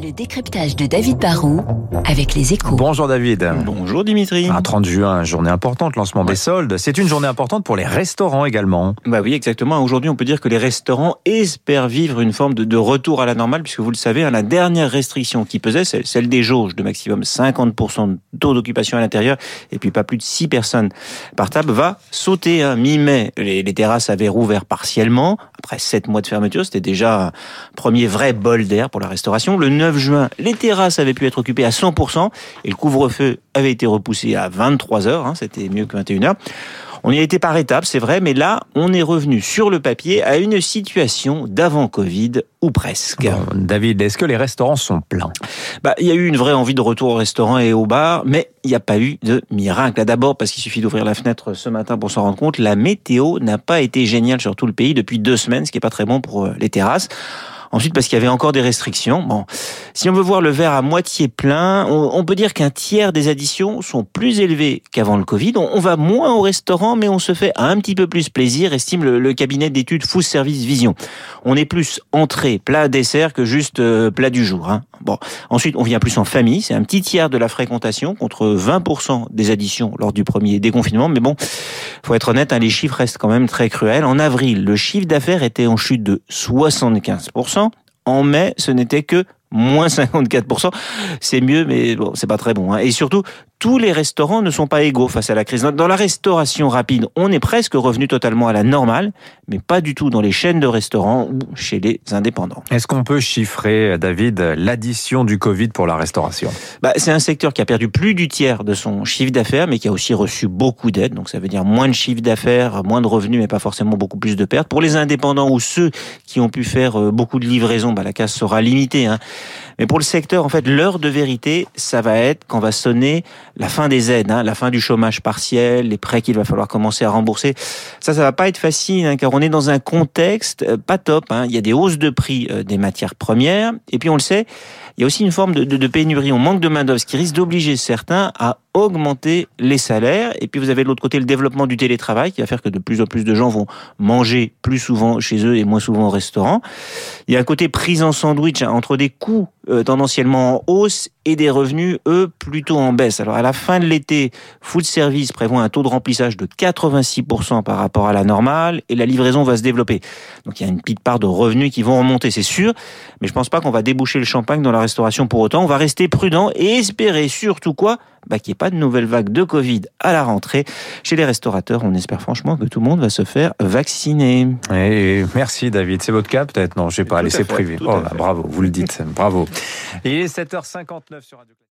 Le décryptage de David Barrault avec les échos. Bonjour David. Bonjour Dimitri. Un 30 juin, journée importante, lancement des soldes. C'est une journée importante pour les restaurants également. Bah oui, exactement. Aujourd'hui, on peut dire que les restaurants espèrent vivre une forme de, de retour à la normale, puisque vous le savez, hein, la dernière restriction qui pesait, c'est celle des jauges de maximum 50% de taux d'occupation à l'intérieur, et puis pas plus de 6 personnes par table, va sauter. Hein. Mi-mai, les, les terrasses avaient rouvert partiellement. Après 7 mois de fermeture, c'était déjà un premier vrai bol d'air pour la restauration. Le 9 juin, les terrasses avaient pu être occupées à 100% et le couvre-feu avait été repoussé à 23 heures. Hein, C'était mieux que 21 heures. On y a été par étapes, c'est vrai, mais là, on est revenu sur le papier à une situation d'avant Covid ou presque. Bon, David, est-ce que les restaurants sont pleins? Bah, il y a eu une vraie envie de retour au restaurant et au bar, mais il n'y a pas eu de miracle. D'abord parce qu'il suffit d'ouvrir la fenêtre ce matin pour s'en rendre compte, la météo n'a pas été géniale sur tout le pays depuis deux semaines, ce qui est pas très bon pour euh, les terrasses. Ensuite, parce qu'il y avait encore des restrictions. Bon, si on veut voir le verre à moitié plein, on, peut dire qu'un tiers des additions sont plus élevées qu'avant le Covid. On, va moins au restaurant, mais on se fait un petit peu plus plaisir, estime le, le cabinet d'études Food Service Vision. On est plus entrée, plat, dessert que juste euh, plat du jour. Hein. Bon, ensuite, on vient plus en famille. C'est un petit tiers de la fréquentation contre 20% des additions lors du premier déconfinement. Mais bon, faut être honnête, hein, les chiffres restent quand même très cruels. En avril, le chiffre d'affaires était en chute de 75%. En mai, ce n'était que moins 54%. C'est mieux, mais bon, c'est pas très bon. Hein. Et surtout, tous les restaurants ne sont pas égaux face à la crise. Dans la restauration rapide, on est presque revenu totalement à la normale, mais pas du tout dans les chaînes de restaurants ou chez les indépendants. Est-ce qu'on peut chiffrer, David, l'addition du Covid pour la restauration? Bah, C'est un secteur qui a perdu plus du tiers de son chiffre d'affaires, mais qui a aussi reçu beaucoup d'aides. Donc ça veut dire moins de chiffre d'affaires, moins de revenus, mais pas forcément beaucoup plus de pertes. Pour les indépendants ou ceux qui ont pu faire euh, beaucoup de livraisons, bah, la casse sera limitée. Hein. Mais pour le secteur, en fait, l'heure de vérité, ça va être quand va sonner la fin des aides, hein, la fin du chômage partiel, les prêts qu'il va falloir commencer à rembourser. Ça, ça va pas être facile, hein, car on est dans un contexte euh, pas top. Hein. Il y a des hausses de prix euh, des matières premières, et puis on le sait, il y a aussi une forme de, de, de pénurie. On manque de main d'œuvre, ce qui risque d'obliger certains à augmenter les salaires. Et puis vous avez de l'autre côté le développement du télétravail qui va faire que de plus en plus de gens vont manger plus souvent chez eux et moins souvent au restaurant. Il y a un côté prise en sandwich hein, entre des coûts euh, tendanciellement en hausse et des revenus, eux, plutôt en baisse. Alors à la fin de l'été, Food Service prévoit un taux de remplissage de 86% par rapport à la normale et la livraison va se développer. Donc il y a une petite part de revenus qui vont remonter, c'est sûr, mais je pense pas qu'on va déboucher le champagne dans la restauration pour autant. On va rester prudent et espérer surtout quoi? Bah, qu'il n'y ait pas de nouvelle vague de Covid à la rentrée. Chez les restaurateurs, on espère franchement que tout le monde va se faire vacciner. Et merci David. C'est votre cas peut-être? Non, je sais pas. Allez, c'est privé. Oh bravo, vous le dites. bravo. Il est 7h59 sur Radio